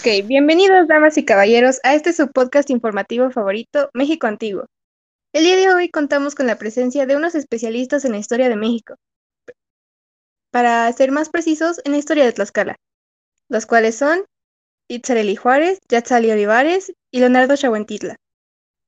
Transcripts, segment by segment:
Ok, bienvenidos damas y caballeros a este su podcast informativo favorito, México Antiguo. El día de hoy contamos con la presencia de unos especialistas en la historia de México. Para ser más precisos, en la historia de Tlaxcala, los cuales son Itzareli Juárez, Yatzali Olivares y Leonardo Chahuentitla.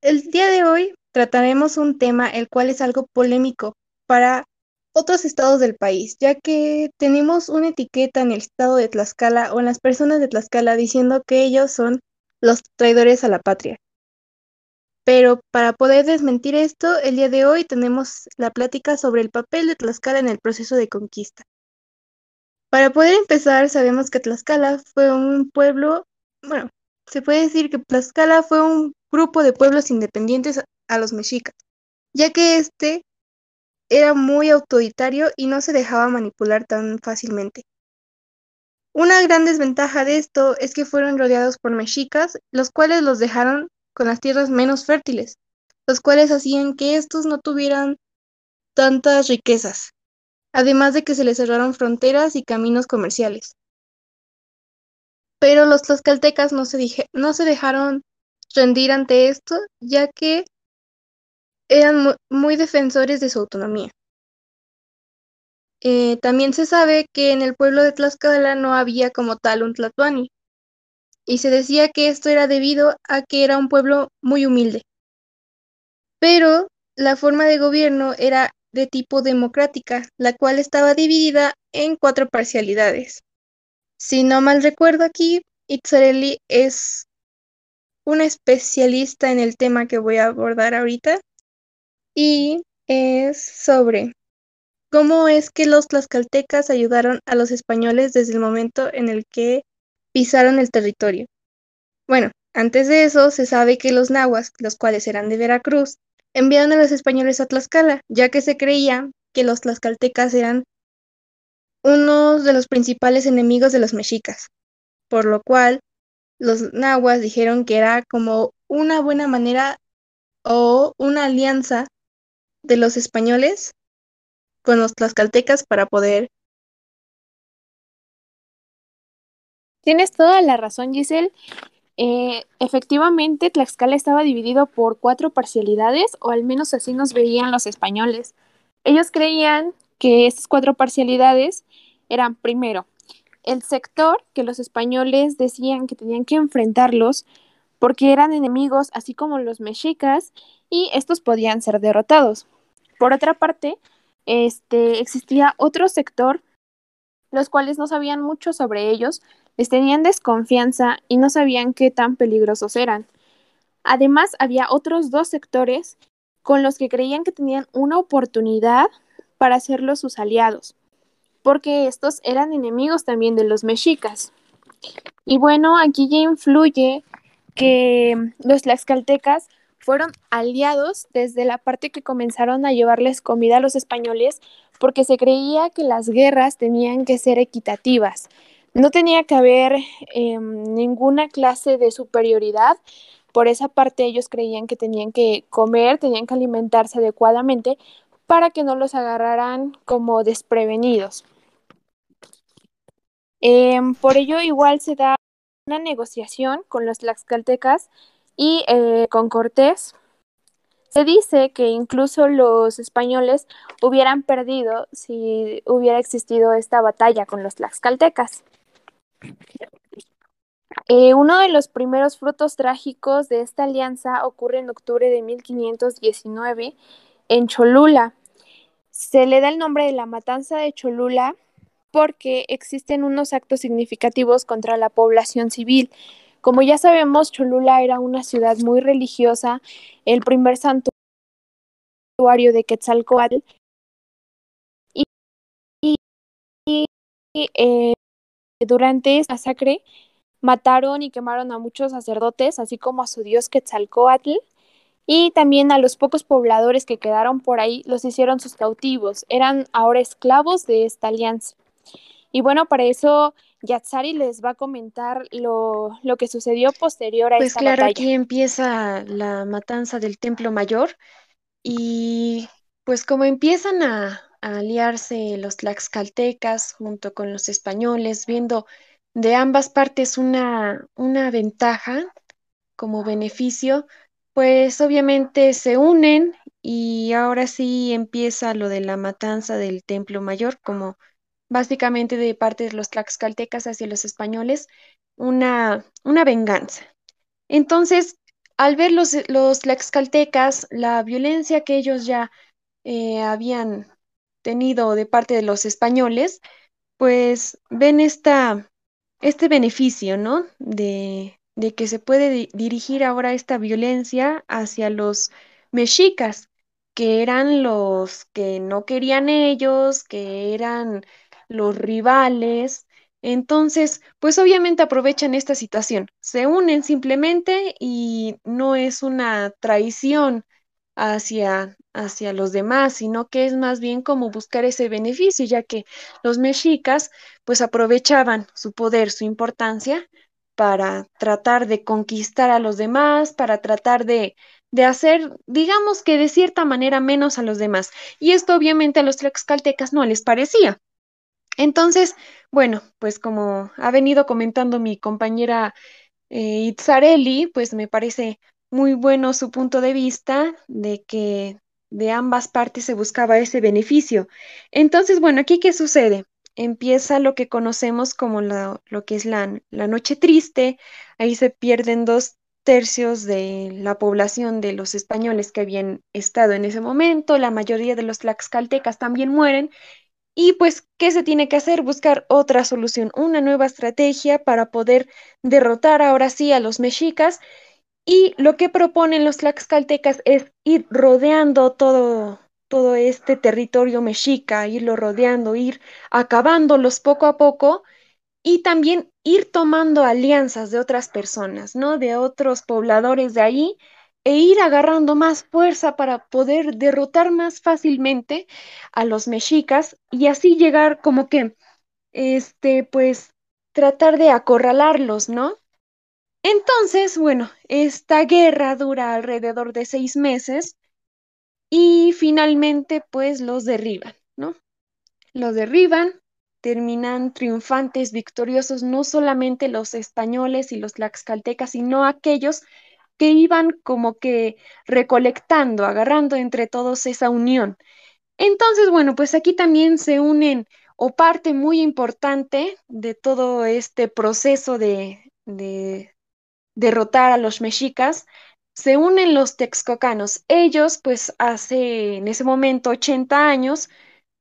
El día de hoy trataremos un tema el cual es algo polémico para otros estados del país, ya que tenemos una etiqueta en el estado de Tlaxcala o en las personas de Tlaxcala diciendo que ellos son los traidores a la patria. Pero para poder desmentir esto, el día de hoy tenemos la plática sobre el papel de Tlaxcala en el proceso de conquista. Para poder empezar, sabemos que Tlaxcala fue un pueblo, bueno, se puede decir que Tlaxcala fue un grupo de pueblos independientes a los mexicas, ya que este era muy autoritario y no se dejaba manipular tan fácilmente. Una gran desventaja de esto es que fueron rodeados por mexicas, los cuales los dejaron con las tierras menos fértiles, los cuales hacían que estos no tuvieran tantas riquezas, además de que se les cerraron fronteras y caminos comerciales. Pero los tlaxcaltecas no se, no se dejaron rendir ante esto, ya que eran muy defensores de su autonomía. Eh, también se sabe que en el pueblo de Tlaxcala no había como tal un tlatoani, y se decía que esto era debido a que era un pueblo muy humilde. Pero la forma de gobierno era de tipo democrática, la cual estaba dividida en cuatro parcialidades. Si no mal recuerdo aquí, Itzarelli es una especialista en el tema que voy a abordar ahorita, y es sobre cómo es que los tlaxcaltecas ayudaron a los españoles desde el momento en el que pisaron el territorio. Bueno, antes de eso se sabe que los nahuas, los cuales eran de Veracruz, enviaron a los españoles a Tlaxcala, ya que se creía que los tlaxcaltecas eran uno de los principales enemigos de los mexicas, por lo cual los nahuas dijeron que era como una buena manera o una alianza de los españoles con los tlaxcaltecas para poder. Tienes toda la razón, Giselle. Eh, efectivamente, Tlaxcala estaba dividido por cuatro parcialidades, o al menos así nos veían los españoles. Ellos creían que estas cuatro parcialidades eran, primero, el sector que los españoles decían que tenían que enfrentarlos porque eran enemigos, así como los mexicas, y estos podían ser derrotados. Por otra parte, este, existía otro sector, los cuales no sabían mucho sobre ellos, les tenían desconfianza y no sabían qué tan peligrosos eran. Además, había otros dos sectores con los que creían que tenían una oportunidad para hacerlos sus aliados, porque estos eran enemigos también de los mexicas. Y bueno, aquí ya influye que los tlaxcaltecas fueron aliados desde la parte que comenzaron a llevarles comida a los españoles porque se creía que las guerras tenían que ser equitativas. No tenía que haber em, ninguna clase de superioridad. Por esa parte ellos creían que tenían que comer, tenían que alimentarse adecuadamente para que no los agarraran como desprevenidos. Em, por ello igual se da una negociación con los tlaxcaltecas y eh, con Cortés. Se dice que incluso los españoles hubieran perdido si hubiera existido esta batalla con los tlaxcaltecas. Eh, uno de los primeros frutos trágicos de esta alianza ocurre en octubre de 1519 en Cholula. Se le da el nombre de la matanza de Cholula porque existen unos actos significativos contra la población civil. Como ya sabemos, Cholula era una ciudad muy religiosa, el primer santuario de Quetzalcoatl. Y, eh, durante esta masacre mataron y quemaron a muchos sacerdotes, así como a su dios Quetzalcoatl. Y también a los pocos pobladores que quedaron por ahí los hicieron sus cautivos. Eran ahora esclavos de esta alianza. Y bueno, para eso Yatsari les va a comentar lo, que sucedió posterior a pues esta claro, batalla. aquí empieza la matanza del Templo Mayor y pues como empiezan a, a aliarse los tlaxcaltecas junto con los españoles, viendo de ambas partes una, una ventaja como beneficio, pues obviamente se unen y ahora sí empieza lo de la matanza del Templo Mayor, como básicamente de parte de los tlaxcaltecas hacia los españoles, una, una venganza. Entonces, al ver los, los tlaxcaltecas la violencia que ellos ya eh, habían tenido de parte de los españoles, pues ven esta, este beneficio, ¿no? De, de que se puede di- dirigir ahora esta violencia hacia los mexicas, que eran los que no querían ellos, que eran los rivales. Entonces, pues obviamente aprovechan esta situación, se unen simplemente y no es una traición hacia, hacia los demás, sino que es más bien como buscar ese beneficio, ya que los mexicas pues aprovechaban su poder, su importancia para tratar de conquistar a los demás, para tratar de, de hacer, digamos que de cierta manera menos a los demás. Y esto obviamente a los tlaxcaltecas no les parecía. Entonces, bueno, pues como ha venido comentando mi compañera eh, Itzarelli, pues me parece muy bueno su punto de vista de que de ambas partes se buscaba ese beneficio. Entonces, bueno, aquí ¿qué sucede? Empieza lo que conocemos como lo que es la, la noche triste, ahí se pierden dos tercios de la población de los españoles que habían estado en ese momento, la mayoría de los tlaxcaltecas también mueren y pues, ¿qué se tiene que hacer? Buscar otra solución, una nueva estrategia para poder derrotar ahora sí a los mexicas. Y lo que proponen los tlaxcaltecas es ir rodeando todo, todo este territorio mexica, irlo rodeando, ir acabándolos poco a poco y también ir tomando alianzas de otras personas, ¿no? De otros pobladores de ahí e ir agarrando más fuerza para poder derrotar más fácilmente a los mexicas y así llegar como que, este, pues, tratar de acorralarlos, ¿no? Entonces, bueno, esta guerra dura alrededor de seis meses y finalmente, pues, los derriban, ¿no? Los derriban, terminan triunfantes, victoriosos, no solamente los españoles y los tlaxcaltecas, sino aquellos que iban como que recolectando, agarrando entre todos esa unión. Entonces, bueno, pues aquí también se unen o parte muy importante de todo este proceso de, de derrotar a los mexicas, se unen los texcocanos. Ellos, pues hace en ese momento 80 años,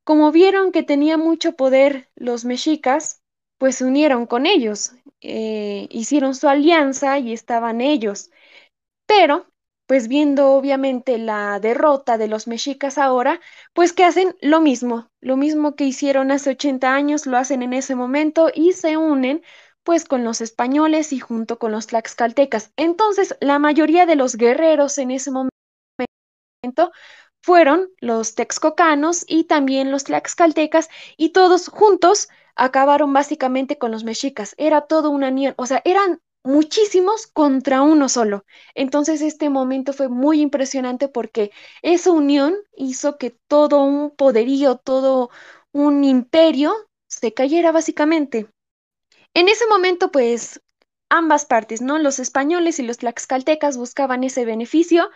como vieron que tenía mucho poder los mexicas, pues se unieron con ellos, eh, hicieron su alianza y estaban ellos. Pero, pues viendo obviamente la derrota de los mexicas ahora, pues que hacen lo mismo, lo mismo que hicieron hace 80 años, lo hacen en ese momento y se unen pues con los españoles y junto con los tlaxcaltecas. Entonces, la mayoría de los guerreros en ese momento fueron los texcocanos y también los tlaxcaltecas y todos juntos acabaron básicamente con los mexicas. Era todo una unión, o sea, eran muchísimos contra uno solo. Entonces este momento fue muy impresionante porque esa unión hizo que todo un poderío, todo un imperio se cayera básicamente. En ese momento, pues ambas partes, ¿no? Los españoles y los tlaxcaltecas buscaban ese beneficio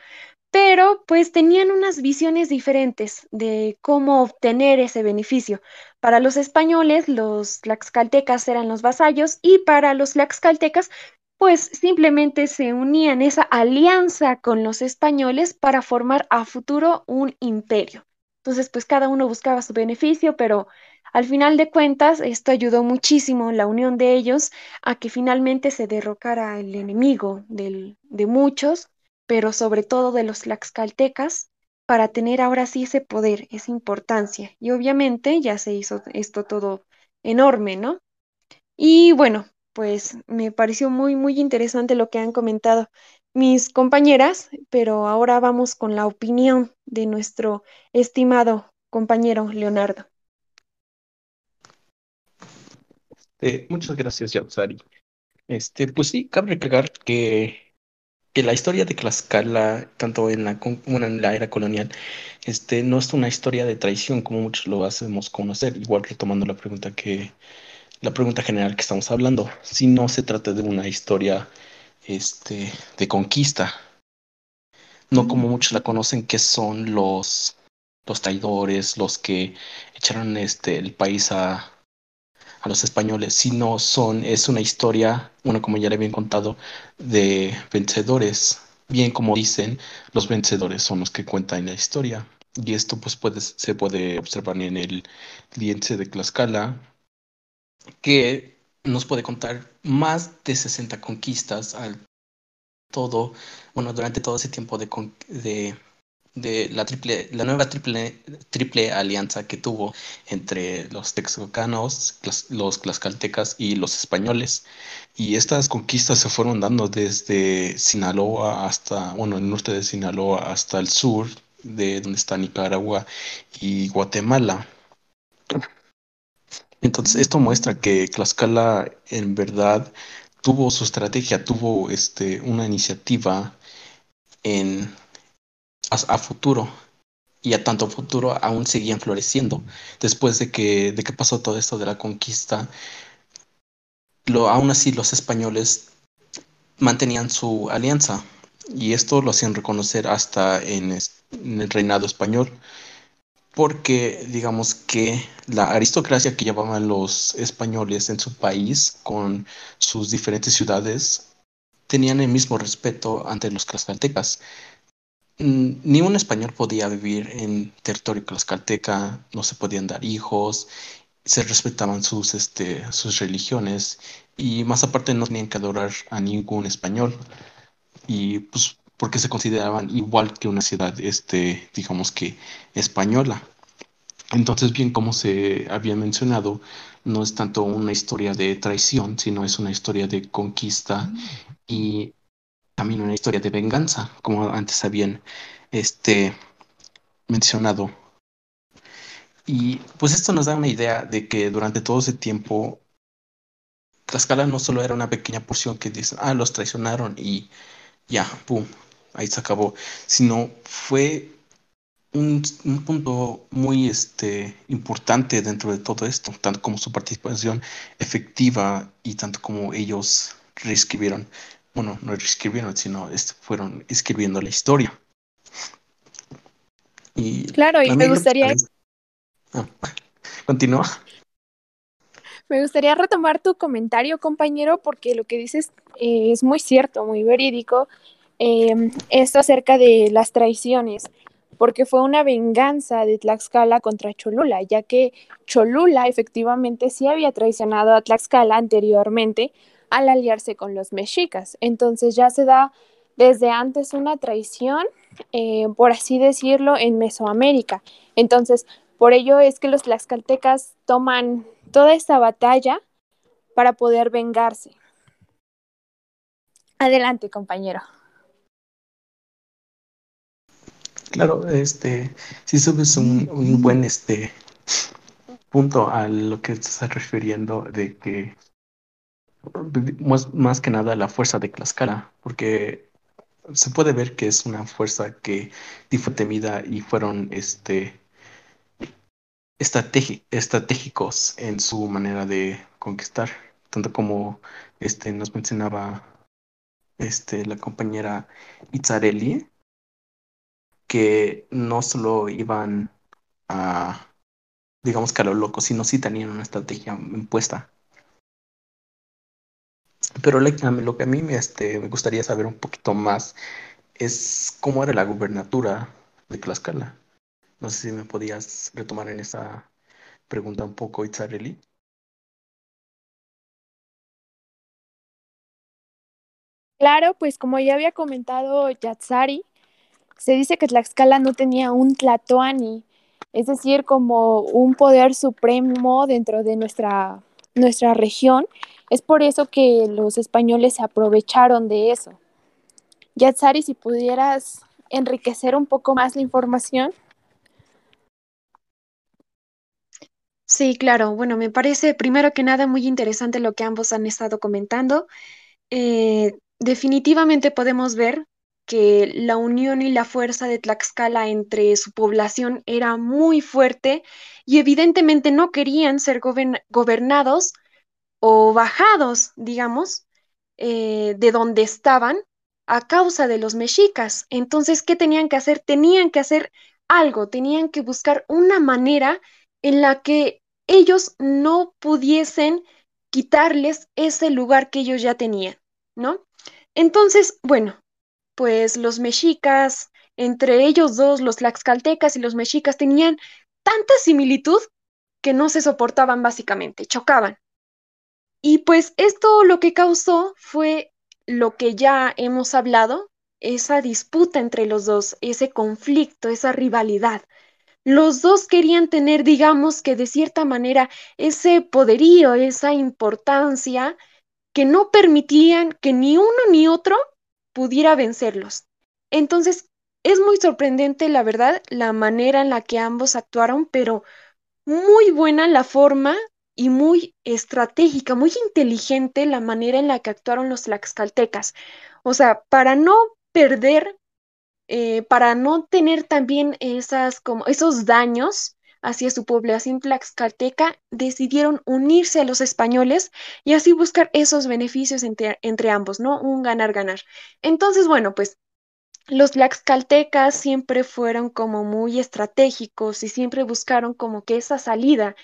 pero pues tenían unas visiones diferentes de cómo obtener ese beneficio. Para los españoles, los tlaxcaltecas eran los vasallos y para los tlaxcaltecas, pues simplemente se unían esa alianza con los españoles para formar a futuro un imperio. Entonces, pues cada uno buscaba su beneficio, pero al final de cuentas, esto ayudó muchísimo la unión de ellos a que finalmente se derrocara el enemigo del, de muchos pero sobre todo de los tlaxcaltecas, para tener ahora sí ese poder, esa importancia. Y obviamente ya se hizo esto todo enorme, ¿no? Y bueno, pues me pareció muy, muy interesante lo que han comentado mis compañeras, pero ahora vamos con la opinión de nuestro estimado compañero Leonardo. Eh, muchas gracias, Yausari. Este, pues sí, cabe recalcar que, que la historia de Tlaxcala, tanto en la, como en la era colonial, este, no es una historia de traición como muchos lo hacemos conocer. Igual retomando la pregunta que la pregunta general que estamos hablando, si no se trata de una historia este, de conquista, no como muchos la conocen, que son los, los traidores, los que echaron este, el país a, a los españoles, sino son, es una historia, bueno, como ya le habían contado, de vencedores. Bien como dicen, los vencedores son los que cuentan la historia. Y esto pues puede, se puede observar en el lienzo de Tlaxcala, que nos puede contar más de 60 conquistas al todo, bueno, durante todo ese tiempo de, de, de la, triple, la nueva triple, triple alianza que tuvo entre los texcocanos, los tlaxcaltecas y los españoles. Y estas conquistas se fueron dando desde Sinaloa hasta, bueno, el norte de Sinaloa hasta el sur, de donde está Nicaragua y Guatemala. Entonces, esto muestra que Tlaxcala en verdad tuvo su estrategia, tuvo este, una iniciativa en, a, futuro y a tanto futuro aún seguían floreciendo. Después de que, de pasó todo esto de la conquista, lo, aún así los españoles mantenían su alianza y esto lo hacían reconocer hasta en, en el reinado español porque digamos que la aristocracia que llevaban los españoles en su país con sus diferentes ciudades tenían el mismo respeto ante los tlaxcaltecas. Ni un español podía vivir en territorio tlaxcalteca, no se podían dar hijos, se respetaban sus, este, sus religiones y más aparte no tenían que adorar a ningún español. Y pues porque se consideraban igual que una ciudad, este, digamos que española. Entonces, bien como se había mencionado, no es tanto una historia de traición, sino es una historia de conquista y también una historia de venganza, como antes habían este, mencionado. Y pues esto nos da una idea de que durante todo ese tiempo, Tlaxcala no solo era una pequeña porción que dicen, ah, los traicionaron y ya, pum, ahí se acabó, sino fue un, punto muy este, importante dentro de todo esto, tanto como su participación efectiva y tanto como ellos reescribieron, bueno, no reescribieron, sino fueron escribiendo la historia. Y claro, y me gustaría... Ah, continúa. Me gustaría retomar tu comentario, compañero, porque lo que dices eh, es muy cierto, muy verídico eh, esto acerca de las traiciones, porque fue una venganza de Tlaxcala contra Cholula, ya que Cholula efectivamente sí había traicionado a Tlaxcala anteriormente al aliarse con los mexicas. Entonces ya se da desde antes una traición, eh, por así decirlo, en Mesoamérica. Entonces, por ello es que los tlaxcaltecas toman toda esta batalla para poder vengarse. Adelante, compañero. Claro, este, si subes un, un buen este punto a lo que estás refiriendo de que más, más que nada la fuerza de Tlaxcala, porque se puede ver que es una fuerza que fue temida y fueron este estratégicos en su manera de conquistar, tanto como este nos mencionaba este la compañera Itzarelli, que no solo iban a, digamos que a lo loco, sino sí tenían una estrategia impuesta. Pero lo que a mí me, este, me gustaría saber un poquito más es cómo era la gubernatura de Tlaxcala. No sé si me podías retomar en esa pregunta un poco, Itzareli. Claro, pues como ya había comentado Yatsari, se dice que Tlaxcala no tenía un tlatoani, es decir, como un poder supremo dentro de nuestra, nuestra región. Es por eso que los españoles se aprovecharon de eso. Yatsari, si pudieras enriquecer un poco más la información. Sí, claro. Bueno, me parece primero que nada muy interesante lo que ambos han estado comentando. Eh, definitivamente podemos ver que la unión y la fuerza de Tlaxcala entre su población era muy fuerte y evidentemente no querían ser gobernados o bajados, digamos, eh, de donde estaban a causa de los mexicas. Entonces, ¿qué tenían que hacer? Tenían que hacer algo, tenían que buscar una manera en la que ellos no pudiesen quitarles ese lugar que ellos ya tenían, ¿no? Entonces, bueno, pues los mexicas, entre ellos dos, los tlaxcaltecas y los mexicas, tenían tanta similitud que no se soportaban básicamente, chocaban. Y pues esto lo que causó fue lo que ya hemos hablado, esa disputa entre los dos, ese conflicto, esa rivalidad. Los dos querían tener, digamos que de cierta manera, ese poderío, esa importancia que no permitían que ni uno ni otro pudiera vencerlos. Entonces, es muy sorprendente, la verdad, la manera en la que ambos actuaron, pero muy buena la forma y muy estratégica, muy inteligente la manera en la que actuaron los tlaxcaltecas. O sea, para no perder, eh, para no tener también esas, como, esos daños hacia su población tlaxcalteca, decidieron unirse a los españoles y así buscar esos beneficios entre, entre ambos, ¿no? Un ganar-ganar. Entonces, bueno, pues los tlaxcaltecas siempre fueron como muy estratégicos y siempre buscaron como que esa salida.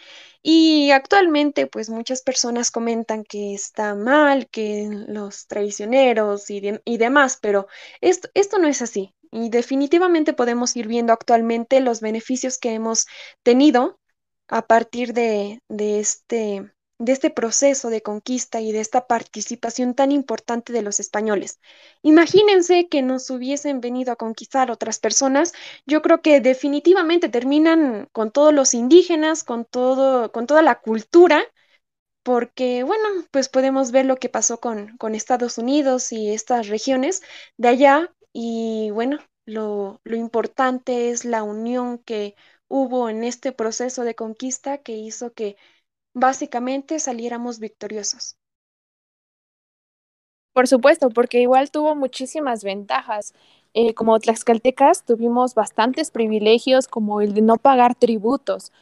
Y actualmente, pues muchas personas comentan que está mal, que los traicioneros y, demás, pero esto, esto no es así. Y definitivamente podemos ir viendo actualmente los beneficios que hemos tenido a partir de, de este de este proceso de conquista y de esta participación tan importante de los españoles. Imagínense que nos hubiesen venido a conquistar otras personas, yo creo que definitivamente terminan con todos los indígenas, con todo, con toda la cultura, porque bueno, pues podemos ver lo que pasó con, con Estados Unidos y estas regiones de allá, y bueno, lo, lo importante es la unión que hubo en este proceso de conquista que hizo que básicamente saliéramos victoriosos. Por supuesto, porque igual tuvo muchísimas ventajas. Eh, como tlaxcaltecas tuvimos bastantes privilegios como el de no pagar tributos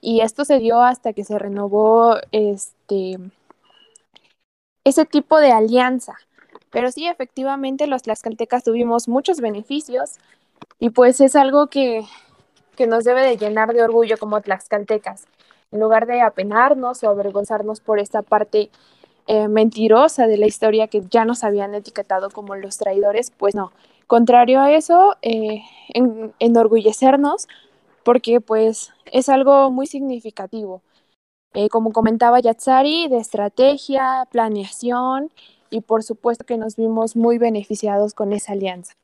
y esto se dio hasta que se renovó este ese tipo de alianza. Pero sí, efectivamente, los tlaxcaltecas tuvimos muchos beneficios y pues es algo que, que nos debe de llenar de orgullo como tlaxcaltecas en lugar de apenarnos o avergonzarnos por esta parte eh, mentirosa de la historia que ya nos habían etiquetado como los traidores, pues no. Contrario a eso, eh, enorgullecernos porque pues es algo muy significativo. Eh, como comentaba Yatsari, de estrategia, planeación y por supuesto que nos vimos muy beneficiados con esa alianza.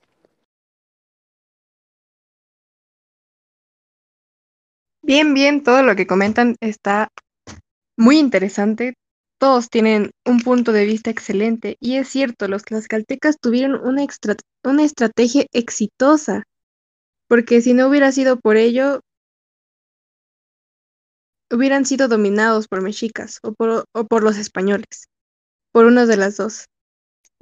Bien, bien, todo lo que comentan está muy interesante. Todos tienen un punto de vista excelente y es cierto, los tlaxcaltecas tuvieron una, estrategia exitosa, porque si no hubiera sido por ello, hubieran sido dominados por mexicas o por, o por los españoles, por una de las dos,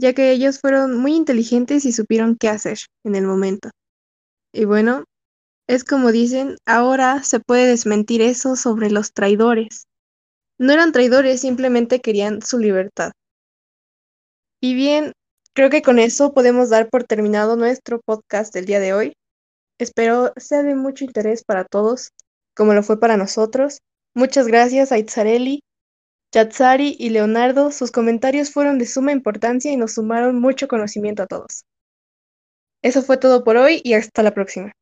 ya que ellos fueron muy inteligentes y supieron qué hacer en el momento. Y bueno, es como dicen, ahora se puede desmentir eso sobre los traidores. No eran traidores, simplemente querían su libertad. Y bien, creo que con eso podemos dar por terminado nuestro podcast del día de hoy. Espero sea de mucho interés para todos, como lo fue para nosotros. Muchas gracias a Itzareli, Yatsari y Leonardo. Sus comentarios fueron de suma importancia y nos sumaron mucho conocimiento a todos. Eso fue todo por hoy y hasta la próxima.